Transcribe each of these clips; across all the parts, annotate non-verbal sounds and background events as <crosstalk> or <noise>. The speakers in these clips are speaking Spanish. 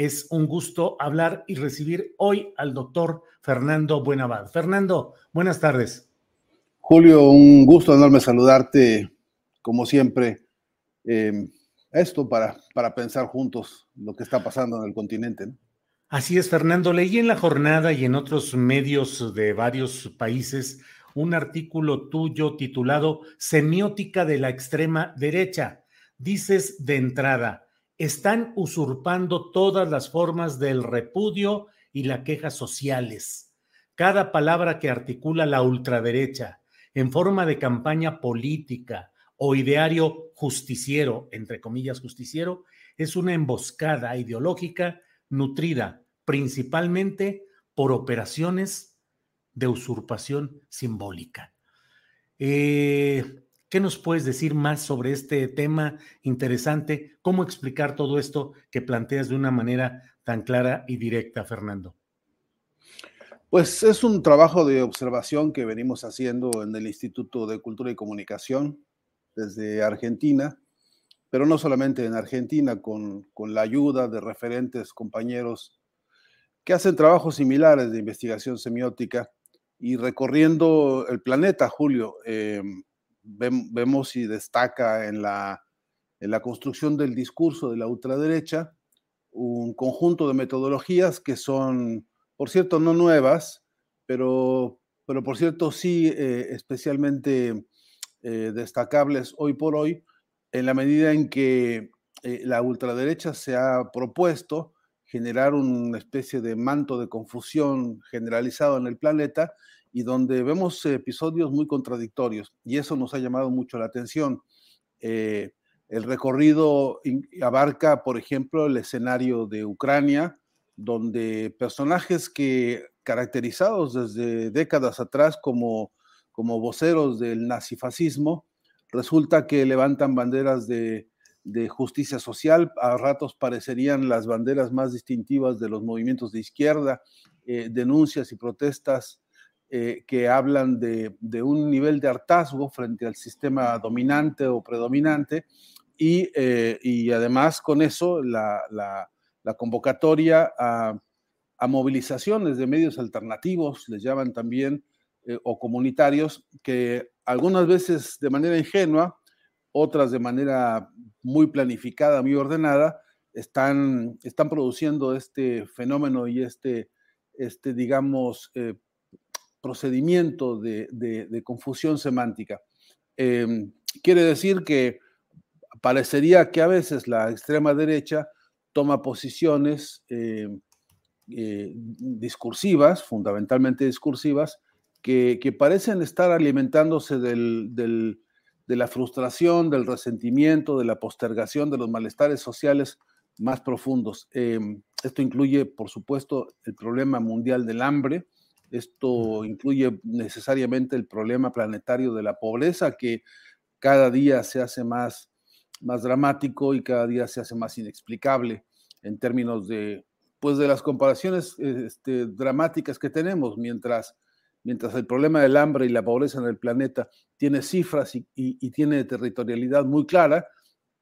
es un gusto hablar y recibir hoy al doctor Fernando Buenavad. Fernando, buenas tardes. Julio, un gusto enorme saludarte, como siempre. Eh, esto para, para pensar juntos lo que está pasando en el continente. ¿no? Así es, Fernando. Leí en la jornada y en otros medios de varios países un artículo tuyo titulado Semiótica de la extrema derecha. Dices de entrada, están usurpando todas las formas del repudio y la queja sociales. Cada palabra que articula la ultraderecha en forma de campaña política o ideario justiciero, entre comillas justiciero, es una emboscada ideológica nutrida principalmente por operaciones de usurpación simbólica. Eh, ¿Qué nos puedes decir más sobre este tema interesante? ¿Cómo explicar todo esto que planteas de una manera tan clara y directa, Fernando? Pues es un trabajo de observación que venimos haciendo en el Instituto de Cultura y Comunicación desde Argentina, pero no solamente en Argentina, con, con la ayuda de referentes compañeros que hacen trabajos similares de investigación semiótica y recorriendo el planeta, Julio. Eh, vemos y destaca en la, en la construcción del discurso de la ultraderecha un conjunto de metodologías que son, por cierto, no nuevas, pero, pero por cierto sí eh, especialmente eh, destacables hoy por hoy, en la medida en que eh, la ultraderecha se ha propuesto generar una especie de manto de confusión generalizado en el planeta y donde vemos episodios muy contradictorios y eso nos ha llamado mucho la atención. Eh, el recorrido abarca, por ejemplo, el escenario de Ucrania, donde personajes que caracterizados desde décadas atrás como, como voceros del nazifascismo, resulta que levantan banderas de, de justicia social, a ratos parecerían las banderas más distintivas de los movimientos de izquierda, eh, denuncias y protestas eh, que hablan de, un nivel de hartazgo frente al sistema dominante o predominante y, eh, además con eso la, convocatoria a, movilizaciones de medios alternativos, les llaman también, eh, o comunitarios, que algunas veces de manera ingenua, otras de manera muy planificada, muy ordenada, están, están produciendo este fenómeno y este, este digamos, procedimiento de, confusión semántica. Em, quiere decir que parecería que a veces la extrema derecha toma posiciones em, eh, discursivas, fundamentalmente discursivas, que, parecen estar alimentándose de la frustración, del resentimiento, de la postergación, de los malestares sociales más profundos. Em, esto incluye, por supuesto, el problema mundial del hambre, esto incluye necesariamente el problema planetario de la pobreza que cada día se hace más, más dramático y cada día se hace más inexplicable en términos de, pues de las comparaciones este, dramáticas que tenemos, mientras, mientras el problema del hambre y la pobreza en el planeta tiene cifras y, tiene territorialidad muy clara,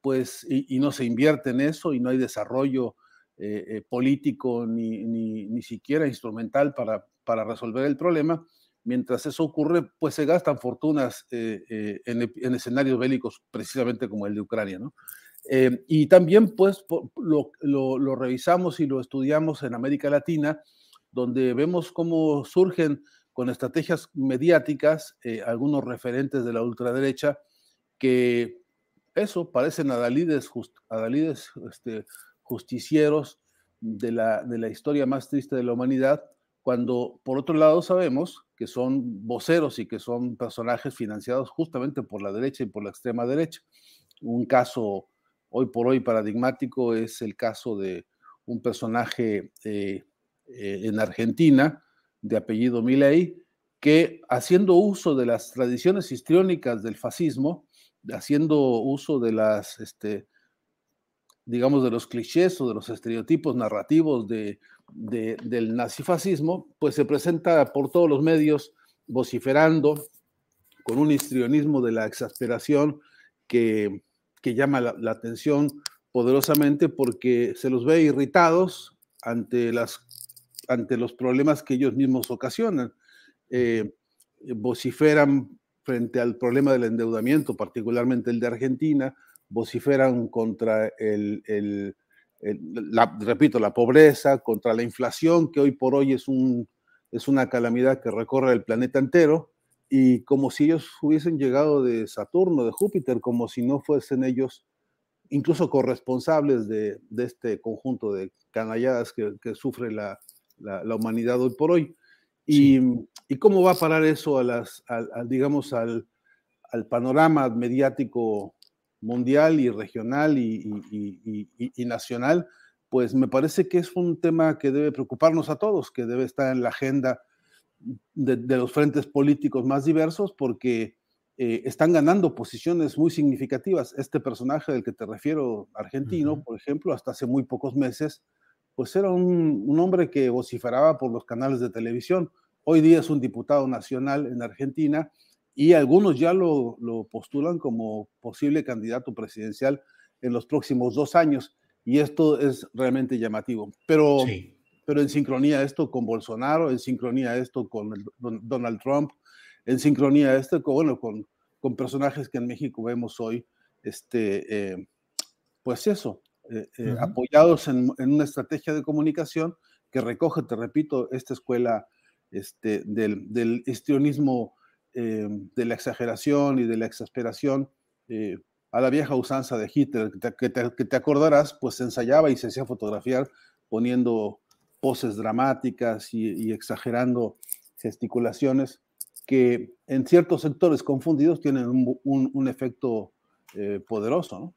pues, y, no se invierte en eso y no hay desarrollo político ni, ni, siquiera instrumental para, para resolver el problema. Mientras eso ocurre, pues se gastan fortunas en, en, escenarios bélicos precisamente como el de Ucrania, ¿no? Eh, y también, pues, lo, revisamos y lo estudiamos en América Latina, donde vemos cómo surgen con estrategias mediáticas eh, algunos referentes de la ultraderecha que eso parecen adalides, adalides este, justicieros de la, de la historia más triste de la humanidad, cuando por otro lado sabemos que son voceros y que son personajes financiados justamente por la derecha y por la extrema derecha. Un caso hoy por hoy paradigmático es el caso de un personaje eh, eh, en Argentina de apellido Milei, que haciendo uso de las tradiciones histriónicas del fascismo, haciendo uso de las, este, digamos, de los clichés o de los estereotipos narrativos de, del nazifascismo, pues se presenta por todos los medios vociferando con un histrionismo de la exasperación que que llama la, atención poderosamente porque se los ve irritados ante, las, ante los problemas que ellos mismos ocasionan. Eh, vociferan frente al problema del endeudamiento, particularmente el de Argentina, vociferan contra el, el, la, repito, la pobreza, contra la inflación, que hoy por hoy es, un, es una calamidad que recorre el planeta entero, y como si ellos hubiesen llegado de Saturno, de Júpiter, como si no fuesen ellos incluso corresponsables de, este conjunto de canalladas que, sufre la, humanidad hoy por hoy. Y, cómo va a parar eso a las, digamos, al, panorama mediático mundial y regional y, nacional? Pues me parece que es un tema que debe preocuparnos a todos, que debe estar en la agenda de, los frentes políticos más diversos porque eh, están ganando posiciones muy significativas. Este personaje del que te refiero, argentino, por ejemplo, hasta hace muy pocos meses, pues era un, hombre que vociferaba por los canales de televisión. Hoy día es un diputado nacional en Argentina y algunos ya lo, postulan como posible candidato presidencial en los próximos dos años. Y esto es realmente llamativo. Pero pero en sincronía esto con Bolsonaro, en sincronía esto con Donald Trump, en sincronía esto con, bueno, con, con, personajes que en México vemos hoy, este, eh, pues eso, eh, eh, apoyados en, en, una estrategia de comunicación que recoge, te repito, esta escuela este, del, del histrionismo, de la exageración y de la exasperación, a la vieja usanza de Hitler, que te, acordarás, pues se ensayaba y se hacía fotografiar poniendo poses dramáticas y, exagerando gesticulaciones que en ciertos sectores confundidos tienen un, efecto eh, poderoso.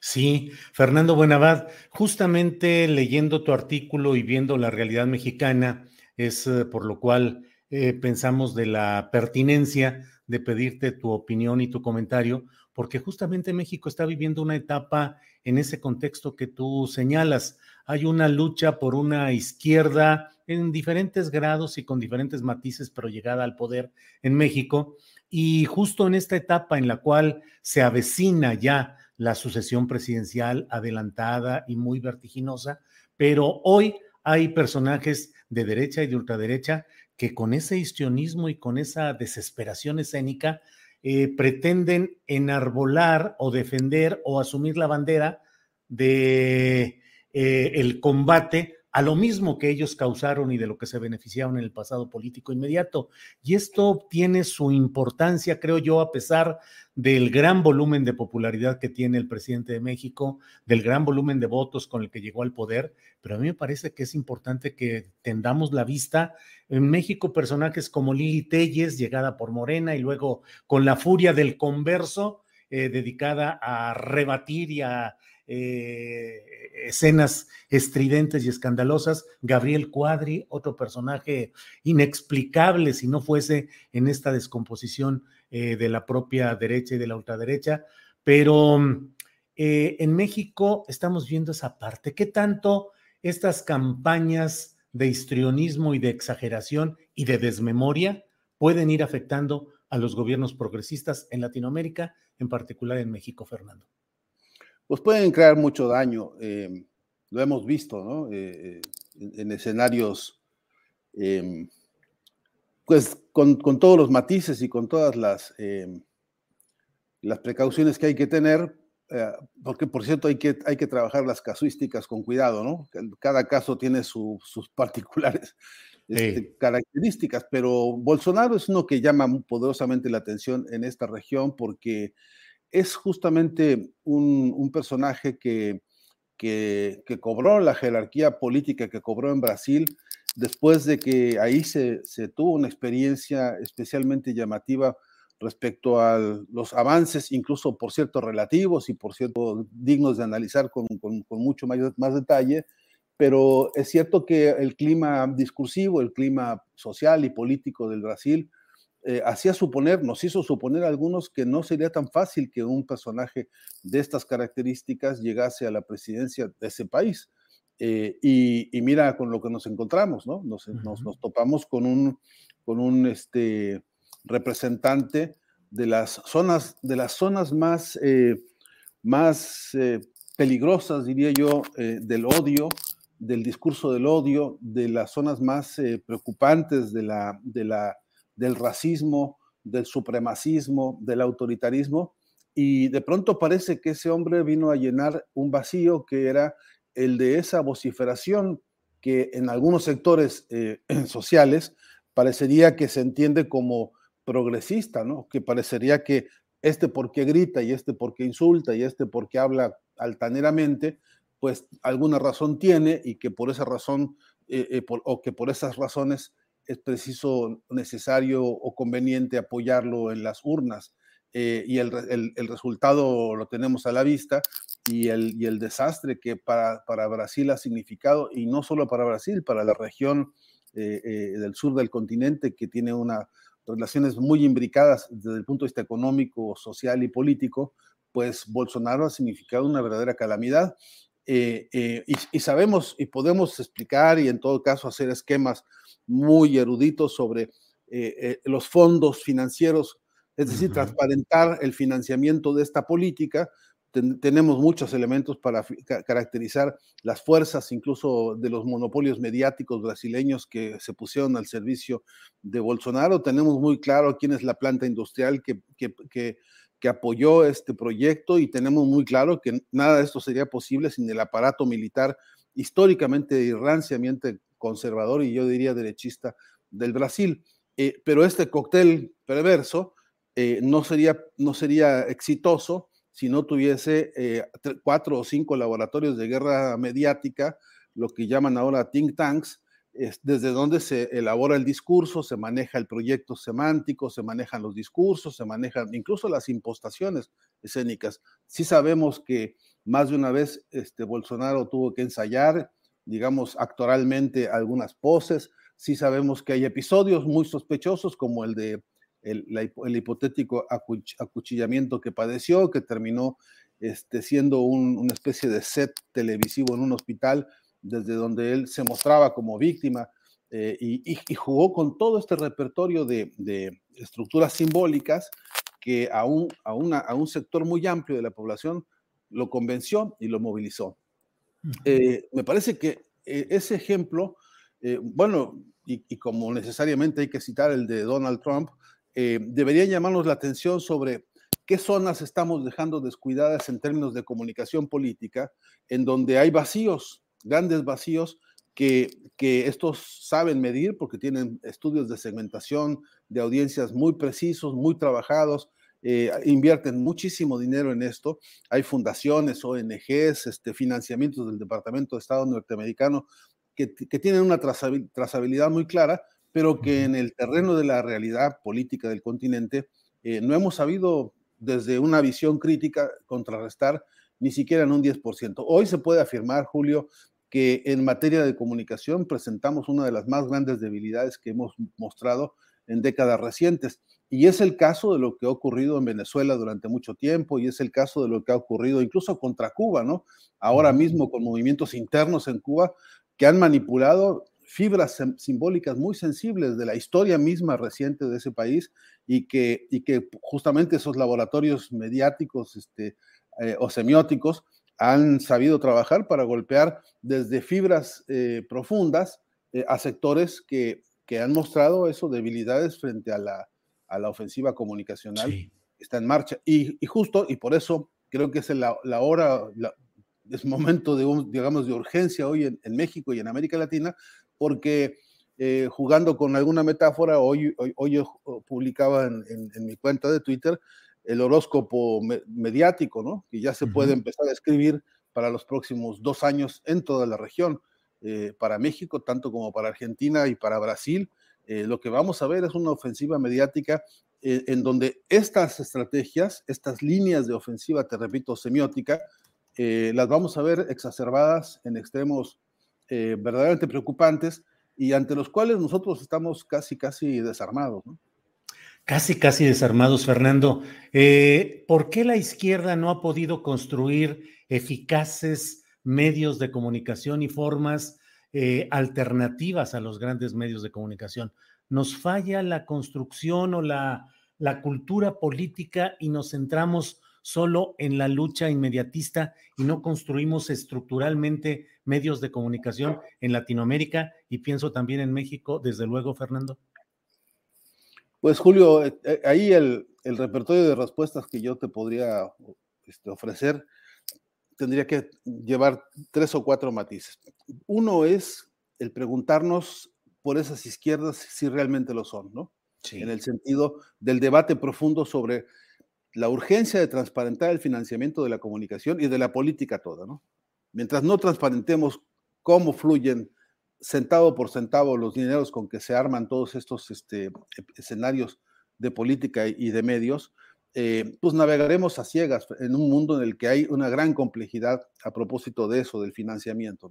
Sí, Fernando Buenavad, justamente leyendo tu artículo y viendo la realidad mexicana, es eh, por lo cual eh, pensamos de la pertinencia de pedirte tu opinión y tu comentario, porque justamente México está viviendo una etapa en ese contexto que tú señalas. Hay una lucha por una izquierda en diferentes grados y con diferentes matices, pero llegada al poder en México. Y justo en esta etapa en la cual se avecina ya la sucesión presidencial adelantada y muy vertiginosa, pero hoy hay personajes de derecha y de ultraderecha que con ese histrionismo y con esa desesperación escénica eh, pretenden enarbolar o defender o asumir la bandera de eh, el combate a lo mismo que ellos causaron y de lo que se beneficiaron en el pasado político inmediato. Y esto tiene su importancia, creo yo, a pesar del gran volumen de popularidad que tiene el presidente de México, del gran volumen de votos con el que llegó al poder, pero a mí me parece que es importante que tendamos la vista en México personajes como Lili Telles, llegada por Morena, y luego con la furia del converso, eh, dedicada a rebatir y a eh, escenas estridentes y escandalosas. Gabriel Cuadri, otro personaje inexplicable si no fuese en esta descomposición eh, de la propia derecha y de la ultraderecha. Pero eh, en México estamos viendo esa parte. ¿Qué tanto estas campañas de histrionismo y de exageración y de desmemoria pueden ir afectando a los gobiernos progresistas en Latinoamérica, en particular en México, Fernando? Pues pueden crear mucho daño. Eh, lo hemos visto, ¿no? Eh, en, escenarios, em, pues con, con, todos los matices y con todas las, em, las precauciones que hay que tener, eh, porque por cierto hay que, hay que trabajar las casuísticas con cuidado, ¿no? Cada caso tiene sus <laughs> particulares este, características, pero Bolsonaro es uno que llama poderosamente la atención en esta región porque es justamente un, personaje que, que, cobró la jerarquía política que cobró en Brasil después de que ahí se, tuvo una experiencia especialmente llamativa respecto a los avances, incluso por cierto relativos y por cierto dignos de analizar con, con, mucho más, más detalle, pero es cierto que el clima discursivo, el clima social y político del Brasil eh, hacía suponer, nos hizo suponer a algunos que no sería tan fácil que un personaje de estas características llegase a la presidencia de ese país. Eh, y, y, mira con lo que nos encontramos, ¿no? Nos, uh -huh. nos, nos topamos con un, con un este, representante de las zonas, de las zonas más, eh, más peligrosas, diría yo, del odio, del discurso del odio, de las zonas más preocupantes de la, de la, del racismo, del supremacismo, del autoritarismo, y de pronto parece que ese hombre vino a llenar un vacío que era el de esa vociferación que en algunos sectores eh, <clears throat> sociales parecería que se entiende como progresista, ¿no? Que parecería que este porque grita y este porque insulta y este porque habla altaneramente, pues alguna razón tiene y que por esa razón eh, eh, o que por esas razones es preciso, necesario o conveniente apoyarlo en las urnas. Eh, y el, resultado lo tenemos a la vista y el, desastre que para, para, Brasil ha significado, y no solo para Brasil, para la región eh, eh, del sur del continente que tiene una relaciones muy imbricadas desde el punto de vista económico, social y político, pues Bolsonaro ha significado una verdadera calamidad. Y, sabemos y podemos explicar y en todo caso hacer esquemas muy eruditos sobre eh, eh los fondos financieros, es decir, uh -huh. transparentar el financiamiento de esta política, ten, tenemos muchos elementos para ca caracterizar las fuerzas, incluso de los monopolios mediáticos brasileños que se pusieron al servicio de Bolsonaro. Tenemos muy claro quién es la planta industrial que, que, que, que apoyó este proyecto y tenemos muy claro que nada de esto sería posible sin el aparato militar históricamente y ranciamente conservador y yo diría derechista del Brasil. Eh, pero este cóctel perverso eh, no, sería, no sería exitoso si no tuviese eh, cuatro o cinco laboratorios de guerra mediática, lo que llaman ahora think tanks, es desde donde se elabora el discurso, se maneja el proyecto semántico, se manejan los discursos, se manejan incluso las impostaciones escénicas. Sí sabemos que más de una vez este, Bolsonaro tuvo que ensayar, digamos, actoralmente algunas poses. Sí sabemos que hay episodios muy sospechosos como el de el, hipotético acuch acuchillamiento que padeció, que terminó este, siendo un, una especie de set televisivo en un hospital, desde donde él se mostraba como víctima eh, y, jugó con todo este repertorio de, de estructuras simbólicas que a un, a, una, a un sector muy amplio de la población lo convenció y lo movilizó. Eh, me parece que eh, ese ejemplo, eh, bueno, y, y, como necesariamente hay que citar el de Donald Trump, eh, debería llamarnos la atención sobre qué zonas estamos dejando descuidadas en términos de comunicación política, en donde hay vacíos, grandes vacíos que, que estos saben medir porque tienen estudios de segmentación de audiencias muy precisos, muy trabajados, eh, invierten muchísimo dinero en esto. Hay fundaciones, ONGs, este, financiamientos del Departamento de Estado norteamericano que, que tienen una trazabilidad muy clara, pero que en el terreno de la realidad política del continente eh, no hemos sabido desde una visión crítica contrarrestar ni siquiera en un 10%. Hoy se puede afirmar, Julio, que en materia de comunicación presentamos una de las más grandes debilidades que hemos mostrado en décadas recientes. Y es el caso de lo que ha ocurrido en Venezuela durante mucho tiempo y es el caso de lo que ha ocurrido incluso contra Cuba, ¿no? Ahora mismo con movimientos internos en Cuba que han manipulado fibras simbólicas muy sensibles de la historia misma reciente de ese país y que, y que justamente esos laboratorios mediáticos este, eh, o semióticos han sabido trabajar para golpear desde fibras eh, profundas eh, a sectores que, que, han mostrado eso, debilidades frente a la, a la ofensiva comunicacional está en marcha. Y, y, justo, y por eso creo que es la, la hora, es momento de, un, digamos, de urgencia hoy en, en, México y en América Latina, porque eh, jugando con alguna metáfora, hoy, hoy, hoy yo publicaba en, en, en, mi cuenta de Twitter el horóscopo me, mediático, ¿no? Que ya se uh -huh. puede empezar a escribir para los próximos dos años en toda la región, eh, para México, tanto como para Argentina y para Brasil. Eh, lo que vamos a ver es una ofensiva mediática eh, en donde estas estrategias, estas líneas de ofensiva, te repito, semiótica, eh, las vamos a ver exacerbadas en extremos verdaderamente preocupantes y ante los cuales nosotros estamos casi, casi desarmados. Casi, casi desarmados, Fernando. ¿Por qué la izquierda no ha podido construir eficaces medios de comunicación y formas eh, alternativas a los grandes medios de comunicación? Nos falla la construcción o la, la cultura política y nos centramos solo en la lucha inmediatista y no construimos estructuralmente medios de comunicación en Latinoamérica y pienso también en México, desde luego, Fernando. Pues Julio, eh, eh, ahí el, el, repertorio de respuestas que yo te podría este, ofrecer tendría que llevar tres o cuatro matices. Uno es el preguntarnos por esas izquierdas si realmente lo son, ¿no? Sí. En el sentido del debate profundo sobre la urgencia de transparentar el financiamiento de la comunicación y de la política toda, ¿no? Mientras no transparentemos cómo fluyen centavo por centavo los dineros con que se arman todos estos este, escenarios de política y de medios, eh, pues navegaremos a ciegas en un mundo en el que hay una gran complejidad a propósito de eso, del financiamiento.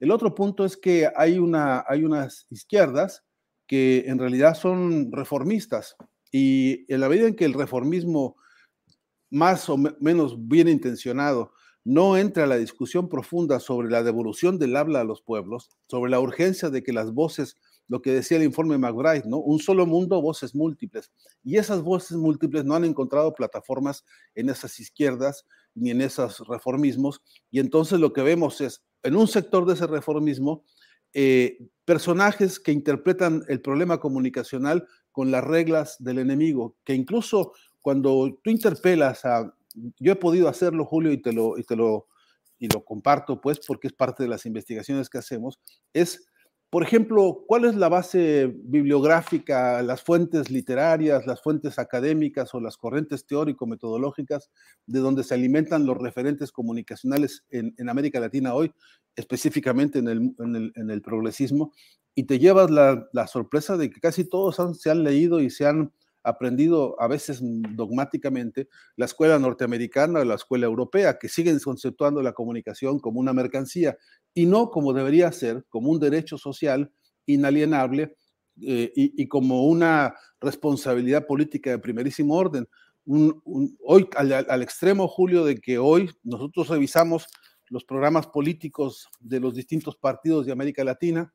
El otro punto es que hay, una, hay unas izquierdas que en realidad son reformistas y en la medida en que el reformismo más o menos bien intencionado no entra a la discusión profunda sobre la devolución del habla a los pueblos, sobre la urgencia de que las voces, lo que decía el informe McBride, ¿no? Un solo mundo, voces múltiples. Y esas voces múltiples no han encontrado plataformas en esas izquierdas ni en esos reformismos. Y entonces lo que vemos es, en un sector de ese reformismo, eh, personajes que interpretan el problema comunicacional con las reglas del enemigo, que incluso cuando tú interpelas a yo he podido hacerlo, Julio, y te lo, y te lo, y lo comparto, pues, porque es parte de las investigaciones que hacemos, es, por ejemplo, cuál es la base bibliográfica, las fuentes literarias, las fuentes académicas o las corrientes teórico-metodológicas de donde se alimentan los referentes comunicacionales en, América Latina hoy, específicamente en el, progresismo, y te llevas la, sorpresa de que casi todos se han leído y se han aprendido a veces dogmáticamente la escuela norteamericana o la escuela europea, que siguen conceptuando la comunicación como una mercancía y no como debería ser, como un derecho social inalienable eh, y, como una responsabilidad política de primerísimo orden. Hoy, al extremo, Julio, de que hoy nosotros revisamos los programas políticos de los distintos partidos de América Latina,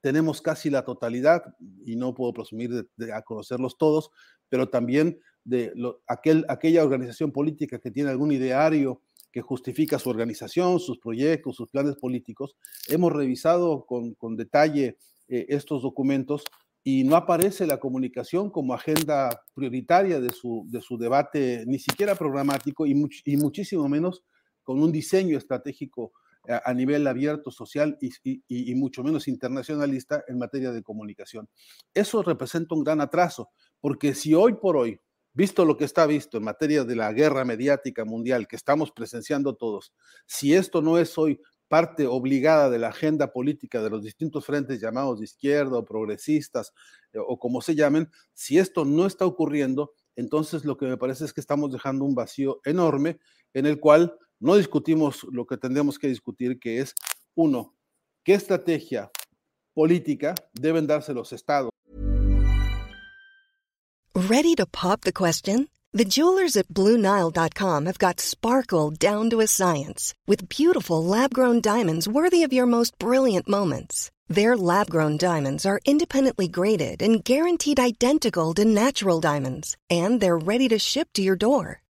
tenemos casi la totalidad, y no puedo presumir de, de a conocerlos todos, pero también de lo, aquel, aquella organización política que tiene algún ideario que justifica su organización, sus proyectos, sus planes políticos. Hemos revisado con, con detalle eh, estos documentos y no aparece la comunicación como agenda prioritaria de su, de su debate, ni siquiera programático y, much, y muchísimo menos con un diseño estratégico a nivel abierto, social y, mucho menos internacionalista en materia de comunicación. Eso representa un gran atraso, porque si hoy por hoy, visto lo que está visto en materia de la guerra mediática mundial que estamos presenciando todos, si esto no es hoy parte obligada de la agenda política de los distintos frentes llamados de izquierda o progresistas eh, o como se llamen, si esto no está ocurriendo, entonces lo que me parece es que estamos dejando un vacío enorme en el cual no discutimos lo que tendremos que discutir, que es, uno, qué estrategia política deben darse los estados. Ready to pop the question? The jewelers at BlueNile.com have got sparkle down to a science with beautiful lab-grown diamonds worthy of your most brilliant moments. Their lab-grown diamonds are independently graded and guaranteed identical to natural diamonds, and they're ready to ship to your door.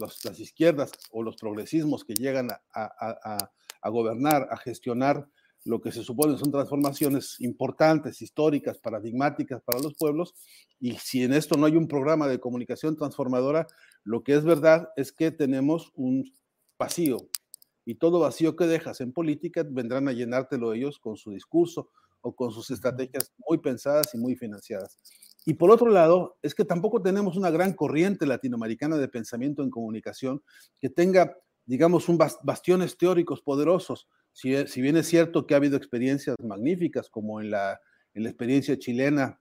Los, las izquierdas o los progresismos que llegan a, a, a a gobernar, a gestionar lo que se supone son transformaciones importantes, históricas, paradigmáticas para los pueblos. Y si en esto no hay un programa de comunicación transformadora, lo que es verdad es que tenemos un vacío. Y todo vacío que dejas en política vendrán a llenártelo ellos con su discurso o con sus estrategias muy pensadas y muy financiadas. Y por otro lado, es que tampoco tenemos una gran corriente latinoamericana de pensamiento en comunicación que tenga digamos, un bastiones teóricos poderosos. Si, bien es cierto que ha habido experiencias magníficas, como en la, en la experiencia chilena,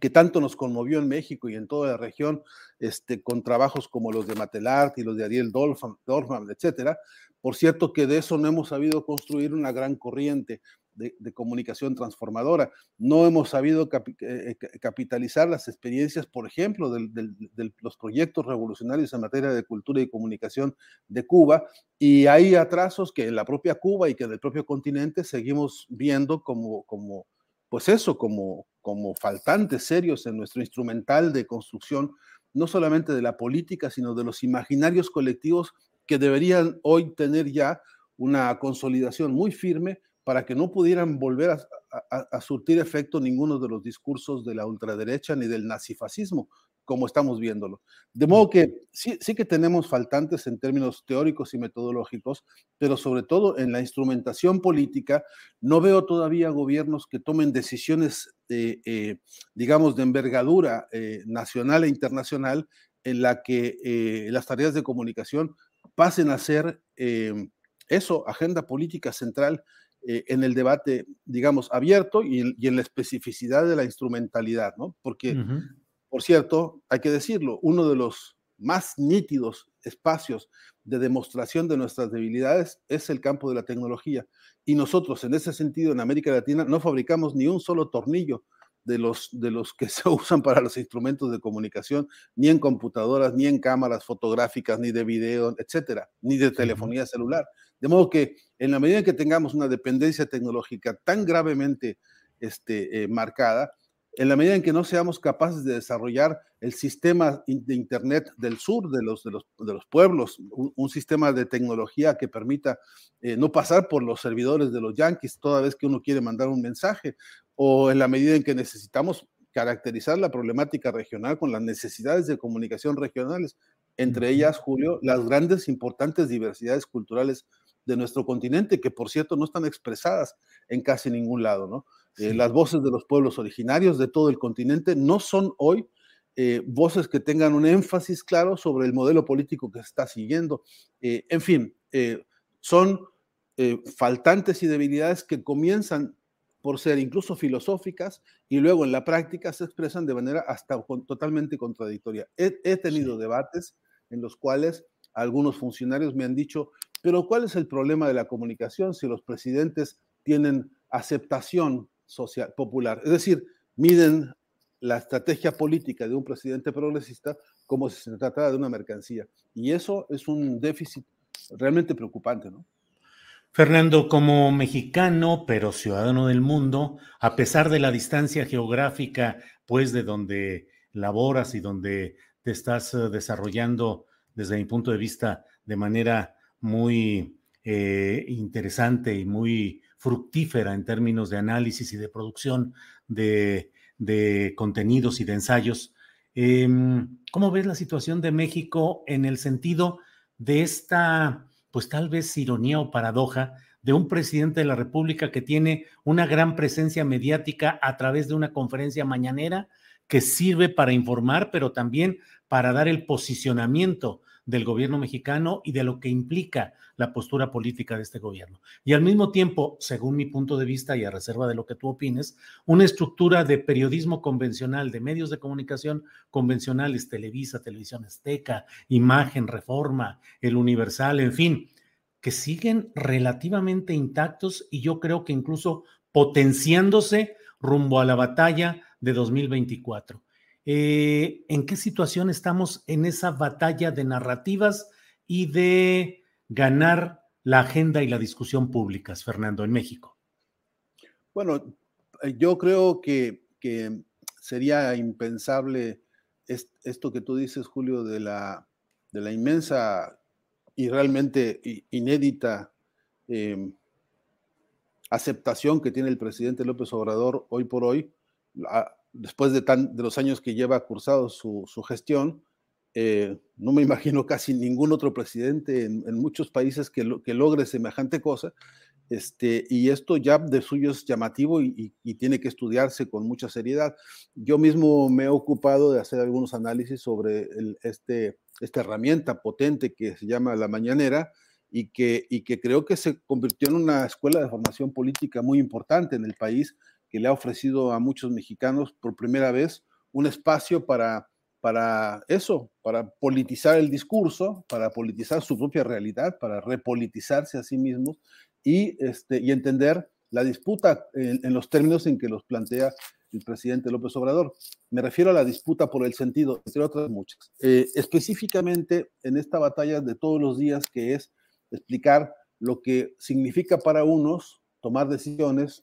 que tanto nos conmovió en México y en toda la región, este, con trabajos como los de Matelart y los de Ariel Dorfman etcétera. Por cierto que de eso no hemos sabido construir una gran corriente de, comunicación transformadora. No hemos sabido eh, capitalizar las experiencias, por ejemplo, de los proyectos revolucionarios en materia de cultura y comunicación de Cuba, y hay atrasos que en la propia Cuba y que en el propio continente seguimos viendo como, como pues eso, como, como faltantes serios en nuestro instrumental de construcción, no solamente de la política, sino de los imaginarios colectivos que deberían hoy tener ya una consolidación muy firme para que no pudieran volver a, surtir efecto ninguno de los discursos de la ultraderecha ni del nazifascismo, como estamos viéndolo. De modo que sí, sí que tenemos faltantes en términos teóricos y metodológicos, pero sobre todo en la instrumentación política, no veo todavía gobiernos que tomen decisiones, eh, digamos, de envergadura eh, nacional e internacional en la que eh, las tareas de comunicación pasen a ser eso, agenda política central eh, en el debate, digamos, abierto y en, la especificidad de la instrumentalidad, ¿no? Porque, por cierto, hay que decirlo, uno de los más nítidos espacios de demostración de nuestras debilidades es el campo de la tecnología. Y nosotros, en ese sentido, en América Latina, no fabricamos ni un solo tornillo de los, de los que <laughs> se usan para los instrumentos de comunicación, ni en computadoras, ni en cámaras fotográficas, ni de video, etcétera, ni de telefonía celular. De modo que en la medida en que tengamos una dependencia tecnológica tan gravemente este, eh, marcada, en la medida en que no seamos capaces de desarrollar el sistema de Internet del sur de los, de los, de los pueblos, un, sistema de tecnología que permita eh, no pasar por los servidores de los yanquis toda vez que uno quiere mandar un mensaje, o en la medida en que necesitamos caracterizar la problemática regional con las necesidades de comunicación regionales, entre ellas, Julio, las grandes, importantes diversidades culturales de nuestro continente, que por cierto no están expresadas en casi ningún lado, ¿no? Eh, las voces de los pueblos originarios de todo el continente no son hoy eh, voces que tengan un énfasis claro sobre el modelo político que se está siguiendo. Eh, en fin, son faltantes y debilidades que comienzan por ser incluso filosóficas y luego en la práctica se expresan de manera hasta totalmente contradictoria. he tenido debates en los cuales algunos funcionarios me han dicho, pero ¿cuál es el problema de la comunicación si los presidentes tienen aceptación social, popular? Es decir, miden la estrategia política de un presidente progresista como si se tratara de una mercancía. Y eso es un déficit realmente preocupante, ¿no? Fernando, como mexicano, pero ciudadano del mundo, a pesar de la distancia geográfica, pues de donde laboras y donde te estás eh, desarrollando desde mi punto de vista de manera muy eh, interesante y muy fructífera en términos de análisis y de producción de, contenidos y de ensayos. Em, ¿Cómo ves la situación de México en el sentido de esta, pues tal vez ironía o paradoja, de un presidente de la República que tiene una gran presencia mediática a través de una conferencia mañanera que sirve para informar, pero también para dar el posicionamiento del gobierno mexicano y de lo que implica la postura política de este gobierno. Y al mismo tiempo, según mi punto de vista y a reserva de lo que tú opines, una estructura de periodismo convencional, de medios de comunicación convencionales, Televisa, Televisión Azteca, Imagen, Reforma, El Universal, en fin, que siguen relativamente intactos y yo creo que incluso potenciándose rumbo a la batalla de 2024. Eh, ¿En qué situación estamos en esa batalla de narrativas y de ganar la agenda y la discusión públicas, Fernando, en México? Bueno, eh, yo creo que, sería impensable esto que tú dices, Julio, de la, inmensa y realmente inédita em, aceptación que tiene el presidente López Obrador hoy por hoy, después de, tan, de los años que lleva cursado su, gestión, eh, no me <laughs> imagino casi ningún otro presidente en, muchos países que, que, logre semejante cosa. Este, y esto ya de suyo es llamativo y, tiene que estudiarse con mucha seriedad. Yo mismo me he ocupado de hacer algunos análisis sobre este, esta herramienta potente que se llama la mañanera y que, y que creo que se convirtió en una escuela de formación política muy importante en el país que le ha ofrecido a muchos mexicanos por primera vez un espacio para, para eso, para politizar el discurso, para politizar su propia realidad, para repolitizarse a sí mismos y, este, y entender la disputa en, los términos en que los plantea el presidente López Obrador. Me refiero a la disputa por el sentido, entre otras muchas. Eh, específicamente en esta batalla de todos los días que es explicar lo que significa para unos tomar decisiones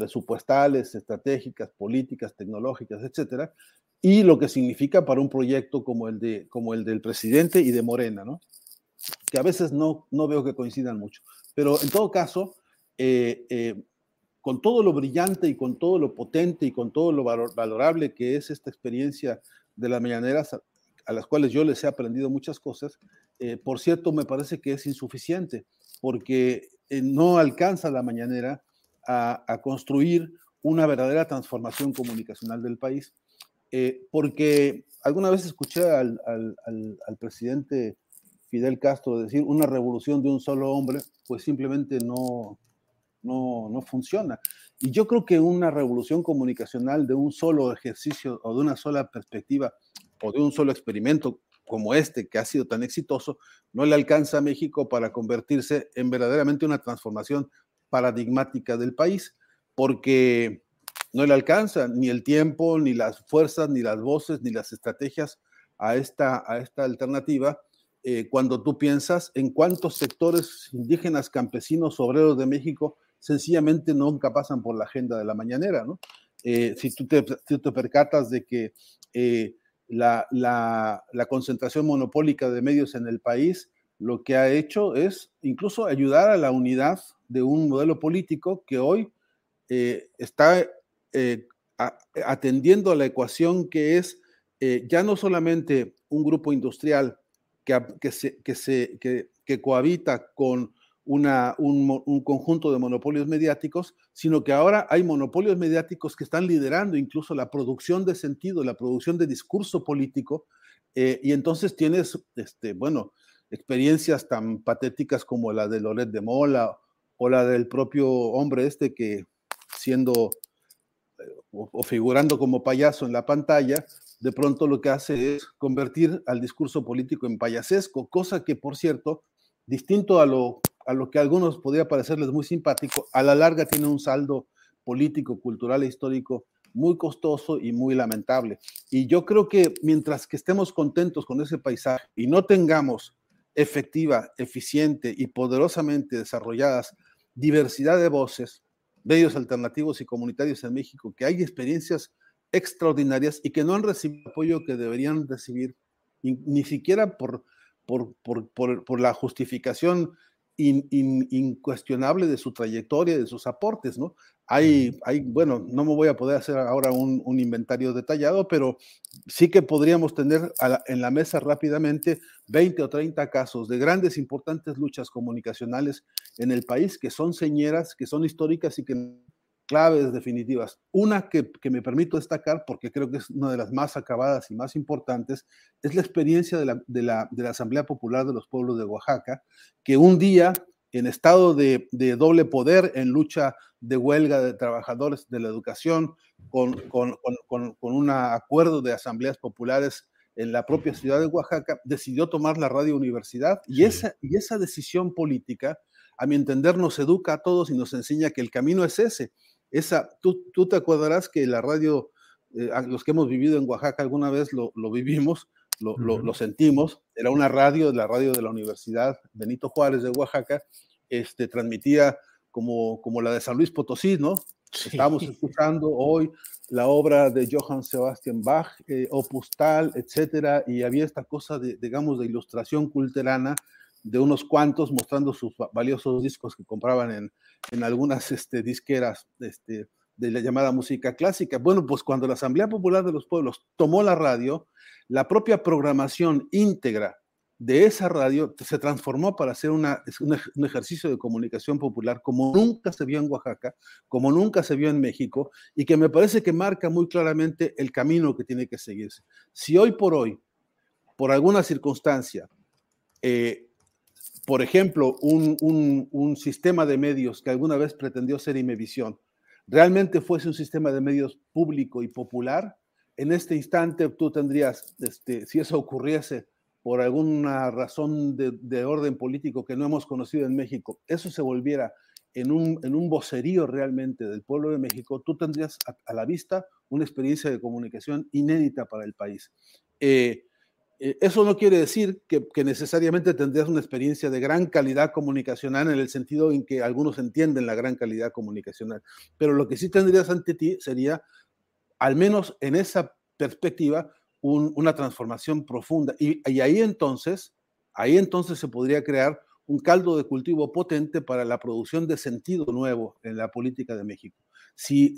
presupuestales, estratégicas, políticas, tecnológicas, etcétera, y lo que significa para un proyecto como el, de, como el del presidente y de Morena, ¿no? Que a veces no, no veo que coincidan mucho. Pero en todo caso, eh, eh, con todo lo brillante y con todo lo potente y con todo lo valorable que es esta experiencia de las mañaneras, a, las cuales yo les he aprendido muchas cosas, eh, por cierto, me parece que es insuficiente, porque no alcanza la mañanera a, construir una verdadera transformación comunicacional del país. Eh, porque alguna vez escuché al, presidente Fidel Castro decir una revolución de un solo hombre, pues simplemente no, no, no, funciona. Y yo creo que una revolución comunicacional de un solo ejercicio o de una sola perspectiva o de un solo experimento como este, que ha sido tan exitoso, no le alcanza a México para convertirse en verdaderamente una transformación paradigmática del país, porque no le alcanza ni el tiempo, ni las fuerzas, ni las voces, ni las estrategias a esta, a esta alternativa. Eh, cuando tú piensas en cuántos sectores indígenas, campesinos, obreros de México sencillamente nunca pasan por la agenda de la mañanera, ¿no? Eh, si, tú te, te, percatas de que eh, la, la, la, concentración monopólica de medios en el país lo que ha hecho es incluso ayudar a la unidad de un modelo político que hoy eh, está eh, atendiendo a la ecuación que es eh, ya no solamente un grupo industrial que, que, se, que, se, que, cohabita con una, un, un, conjunto de monopolios mediáticos, sino que ahora hay monopolios mediáticos que están liderando incluso la producción de sentido, la producción de discurso político, y entonces tienes, este, bueno, experiencias tan patéticas como la de Loret de Mola o la del propio hombre este que siendo eh, o, figurando como payaso en la pantalla, de pronto lo que hace es convertir al discurso político en payasesco, cosa que, por cierto, distinto a lo, a lo que a algunos podría parecerles muy simpático, a la larga tiene un saldo político, cultural e histórico muy costoso y muy lamentable. Y yo creo que mientras que estemos contentos con ese paisaje y no tengamos efectiva, eficiente y poderosamente desarrolladas diversidad de voces, medios alternativos y comunitarios en México, que hay experiencias extraordinarias y que no han recibido el apoyo que deberían recibir, ni siquiera por, por, por, por la justificación incuestionable de su trayectoria, de sus aportes, ¿no? Hay, hay, bueno, no me voy a poder hacer ahora un, inventario detallado, pero sí que podríamos tener en la mesa rápidamente 20 o 30 casos de grandes, importantes luchas comunicacionales en el país que son señeras, que son históricas y que claves definitivas. Una que, me permito destacar, porque creo que es una de las más acabadas y más importantes, es la experiencia de la, de la, de la Asamblea Popular de los Pueblos de Oaxaca, que un día, en estado de, de doble poder, en lucha de huelga de trabajadores de la educación, con, con, con, con un acuerdo de asambleas populares en la propia ciudad de Oaxaca, decidió tomar la radio universidad y, esa, y esa decisión política, a mi entender, nos educa a todos y nos enseña que el camino es ese. Esa, tú, tú te acordarás que la radio, eh, los que hemos vivido en Oaxaca alguna vez lo, lo vivimos, lo, lo, sentimos, era una radio, la radio de la Universidad Benito Juárez de Oaxaca, este, transmitía como, como la de San Luis Potosí, ¿no? Estamos escuchando hoy la obra de Johann Sebastian Bach, eh, Opus Tal, etcétera, y había esta cosa, de, digamos, de ilustración culterana de unos cuantos mostrando sus valiosos discos que compraban en, en algunas este, disqueras este, de la llamada música clásica. Bueno, pues cuando la Asamblea Popular de los Pueblos tomó la radio, la propia programación íntegra de esa radio se transformó para hacer una, un ejercicio de comunicación popular como nunca se vio en Oaxaca, como nunca se vio en México, y que me parece que marca muy claramente el camino que tiene que seguirse. Si hoy por hoy, por alguna circunstancia, eh, por ejemplo, un, un, sistema de medios que alguna vez pretendió ser Imevisión, realmente fuese un sistema de medios público y popular, en este instante tú tendrías, este, si eso ocurriese, por alguna razón de, orden político que no hemos conocido en México, eso se volviera en un, en un vocerío realmente del pueblo de México, tú tendrías a, la vista una experiencia de comunicación inédita para el país. Eh, eso no quiere decir que, necesariamente tendrías una experiencia de gran calidad comunicacional en el sentido en que algunos entienden la gran calidad comunicacional, pero lo que sí tendrías ante ti sería, al menos en esa perspectiva, una transformación profunda. Y, ahí entonces, ahí entonces se podría crear un caldo de cultivo potente para la producción de sentido nuevo en la política de México. Si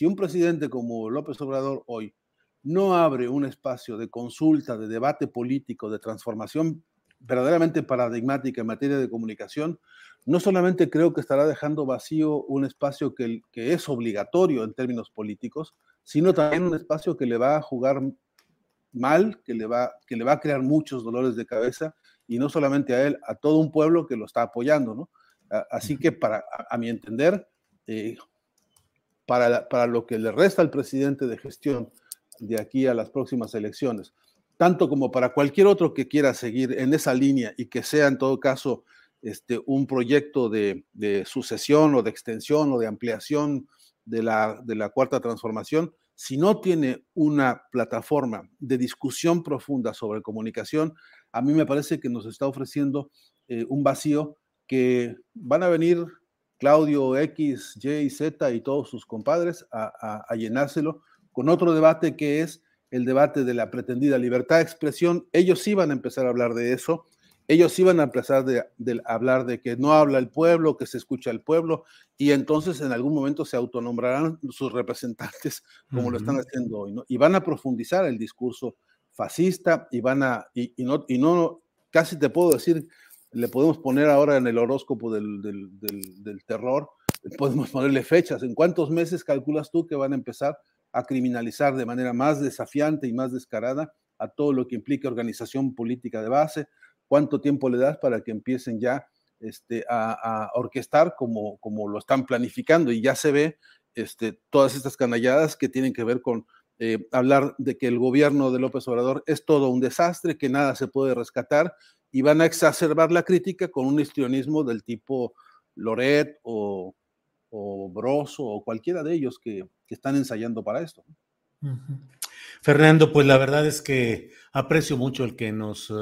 un presidente como López Obrador hoy no abre un espacio de consulta, de debate político, de transformación verdaderamente paradigmática en materia de comunicación, no solamente creo que estará dejando vacío un espacio que, que es obligatorio en términos políticos, sino también un espacio que le va a jugar mal, que le va, que le va a crear muchos dolores de cabeza, y no solamente a él, a todo un pueblo que lo está apoyando, ¿no? Así que para, a, mi entender, eh, para, para lo que le resta al presidente de gestión de aquí a las próximas elecciones, tanto como para cualquier otro que quiera seguir en esa línea y que sea en todo caso este, un proyecto de, sucesión o de extensión o de ampliación de la, de la cuarta transformación, si no tiene una plataforma de discusión profunda sobre comunicación, a mí me parece que nos está ofreciendo eh, un vacío que van a venir Claudio X, Y, Z y todos sus compadres a, a llenárselo con otro debate que es el debate de la pretendida libertad de expresión. Ellos sí van a empezar a hablar de eso ellos iban a empezar de, hablar de que no habla el pueblo, que se escucha el pueblo, y entonces en algún momento se autonombrarán sus representantes como lo están haciendo hoy, ¿no? Y van a profundizar el discurso fascista y van a, y, no, y no, casi te puedo decir, le podemos poner ahora en el horóscopo del, del terror, podemos ponerle fechas, ¿en cuántos meses calculas tú que van a empezar a criminalizar de manera más desafiante y más descarada a todo lo que implica organización política de base, cuánto tiempo le das para que empiecen ya este, a, orquestar como, lo están planificando y ya se ve este, todas estas canalladas que tienen que ver con eh, hablar de que el gobierno de López Obrador es todo un desastre, que nada se puede rescatar y van a exacerbar la crítica con un histrionismo del tipo Loret o, o Broso o cualquiera de ellos que, están ensayando para esto. Fernando, pues la verdad es que aprecio mucho el que nos...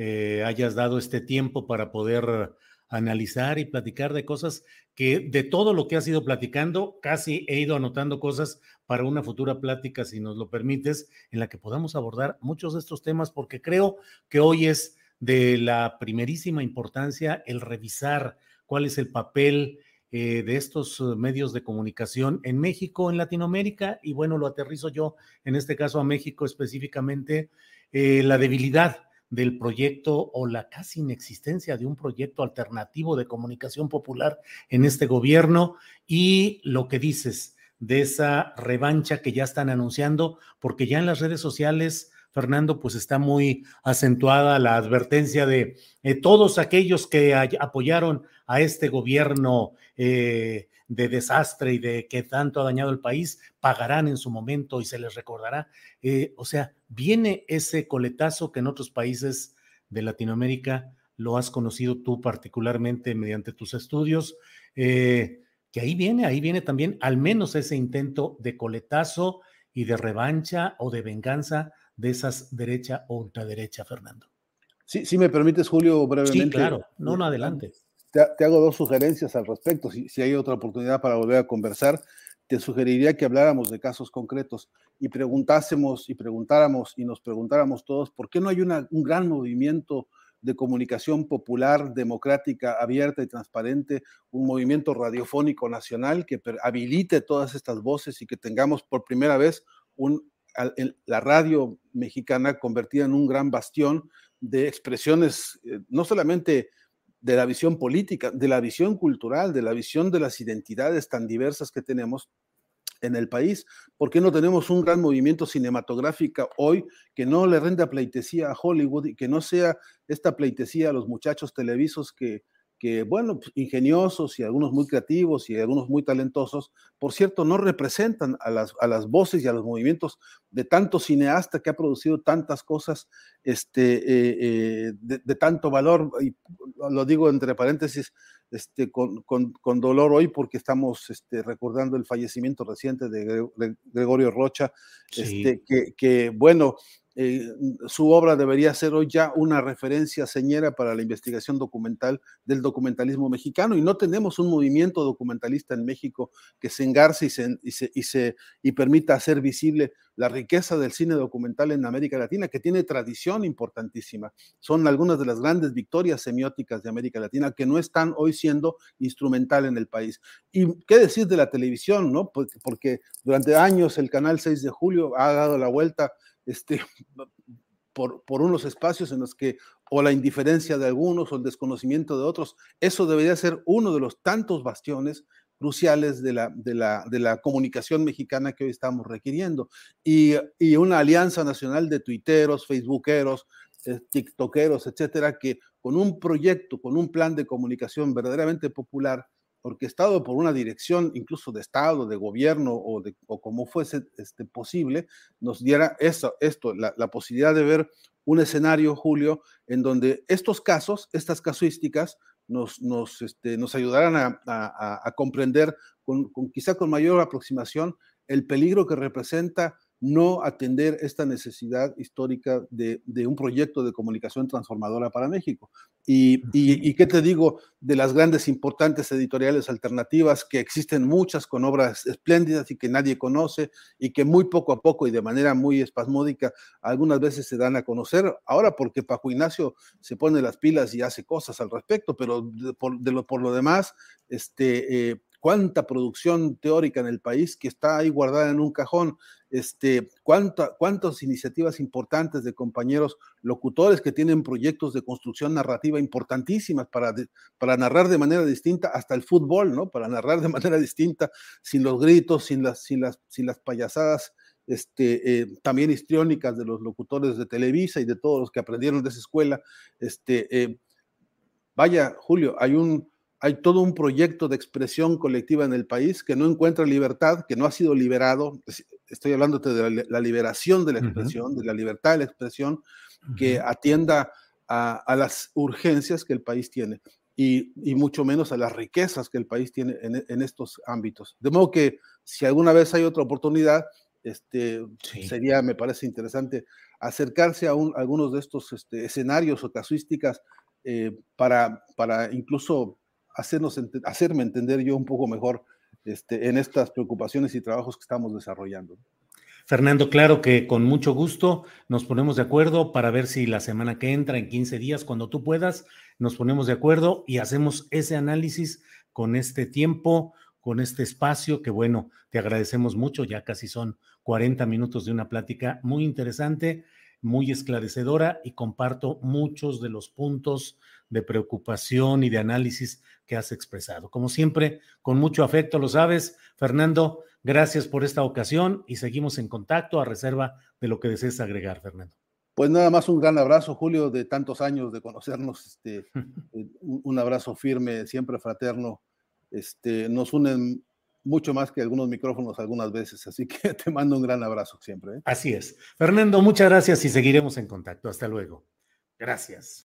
Eh, hayas dado este tiempo para poder analizar y platicar de cosas que de todo lo que has ido platicando, casi he ido anotando cosas para una futura plática, si nos lo permites, en la que podamos abordar muchos de estos temas, porque creo que hoy es de la primerísima importancia el revisar cuál es el papel eh, de estos medios de comunicación en México, en Latinoamérica, y bueno, lo aterrizo yo en este caso a México específicamente, eh, la debilidad del proyecto o la casi inexistencia de un proyecto alternativo de comunicación popular en este gobierno y lo que dices de esa revancha que ya están anunciando, porque ya en las redes sociales, Fernando, pues está muy acentuada la advertencia de eh, todos aquellos que apoyaron a este gobierno eh, de desastre y de que tanto ha dañado el país, pagarán en su momento y se les recordará. Eh, o sea, viene ese coletazo que en otros países de Latinoamérica lo has conocido tú particularmente mediante tus estudios, que ahí viene, ahí viene también al menos ese intento de coletazo y de revancha o de venganza de esas derecha o ultraderecha, Fernando. Sí, si me permites, Julio, brevemente. Sí, claro. No, no, adelante te, hago dos sugerencias al respecto. Si, si hay otra oportunidad para volver a conversar, te sugeriría que habláramos de casos concretos y preguntásemos y preguntáramos y nos preguntáramos todos por qué no hay una, un gran movimiento de comunicación popular, democrática, abierta y transparente, un movimiento radiofónico nacional que habilite todas estas voces y que tengamos por primera vez un, la radio mexicana convertida en un gran bastión de expresiones, eh, no solamente de la visión política, de la visión cultural, de la visión de las identidades tan diversas que tenemos en el país. ¿Por qué no tenemos un gran movimiento cinematográfico hoy que no le renda pleitesía a Hollywood y que no sea esta pleitesía a los muchachos televisos que, que, bueno, pues, ingeniosos y algunos muy creativos y algunos muy talentosos, por cierto, no representan a las, a las voces y a los movimientos de tanto cineasta que ha producido tantas cosas este, eh, eh, de, tanto valor, y lo digo entre paréntesis, este, con, con, dolor hoy porque estamos este, recordando el fallecimiento reciente de Gregorio Rocha, este, que, que, bueno, eh, su obra debería ser hoy ya una referencia señera para la investigación documental del documentalismo mexicano y no tenemos un movimiento documentalista en México que se engarce y, se, y, se, y, permita hacer visible la riqueza del cine documental en América Latina, que tiene tradición importantísima. Son algunas de las grandes victorias semióticas de América Latina que no están hoy siendo instrumental en el país. Y qué decir de la televisión, ¿no? Porque, porque durante años el canal 6 de julio ha dado la vuelta este, por, por, unos espacios en los que o la indiferencia de algunos o el desconocimiento de otros, eso debería ser uno de los tantos bastiones cruciales de la, de la, de la comunicación mexicana que hoy estamos requiriendo. Y, y una alianza nacional de tuiteros, facebookeros, eh, tiktokeros, etcétera, que con un proyecto, con un plan de comunicación verdaderamente popular, orquestado por una dirección incluso de Estado, de gobierno o, de, o como fuese este, posible, nos diera eso, esto, la, posibilidad de ver un escenario, Julio, en donde estos casos, estas casuísticas, nos, nos, este, nos ayudaran a, a, comprender con, con, quizá con mayor aproximación el peligro que representa no atender esta necesidad histórica de, un proyecto de comunicación transformadora para México. Y, y, qué te digo de las grandes importantes editoriales alternativas, que existen muchas con obras espléndidas y que nadie conoce y que muy poco a poco y de manera muy espasmódica algunas veces se dan a conocer. Ahora porque Paco Ignacio se pone las pilas y hace cosas al respecto, pero por, de lo, por lo demás, este, eh, cuánta producción teórica en el país que está ahí guardada en un cajón, este, cuánta, cuántas iniciativas importantes de compañeros locutores que tienen proyectos de construcción narrativa importantísimas para, para narrar de manera distinta hasta el fútbol, ¿no? Para narrar de <laughs> manera distinta, sin los gritos, sin las, sin las, sin las payasadas este, eh, también histriónicas de los locutores de Televisa y de todos los que aprendieron de esa escuela. Este, eh, vaya, Julio, hay un, hay todo un proyecto de expresión colectiva en el país que no encuentra libertad, que no ha sido liberado. Estoy hablando de la, liberación de la expresión, de la libertad de la expresión, que atienda a, las urgencias que el país tiene y, mucho menos a las riquezas que el país tiene en, estos ámbitos. De modo que si alguna vez hay otra oportunidad, este, sería, me parece interesante, acercarse a, algunos de estos este, escenarios o casuísticas eh, para, para incluso hacernos, hacerme entender yo un poco mejor este, en estas preocupaciones y trabajos que estamos desarrollando. Fernando, claro que con mucho gusto nos ponemos de acuerdo para ver si la semana que entra, en 15 días, cuando tú puedas, nos ponemos de acuerdo y hacemos ese análisis con este tiempo, con este espacio, que bueno, te agradecemos mucho, ya casi son 40 minutos de una plática muy interesante muy esclarecedora y comparto muchos de los puntos de preocupación y de análisis que has expresado. Como siempre, con mucho afecto, lo sabes. Fernando, gracias por esta ocasión y seguimos en contacto a reserva de lo que desees agregar, Fernando. Pues nada más un gran abrazo, Julio, de tantos años de conocernos, este, <laughs> eh, un abrazo firme, siempre fraterno. Este, nos unen mucho más que algunos micrófonos algunas veces, así que <laughs> te mando un gran abrazo siempre. ¿eh? Así es. Fernando, muchas gracias y seguiremos en contacto. Hasta luego. Gracias.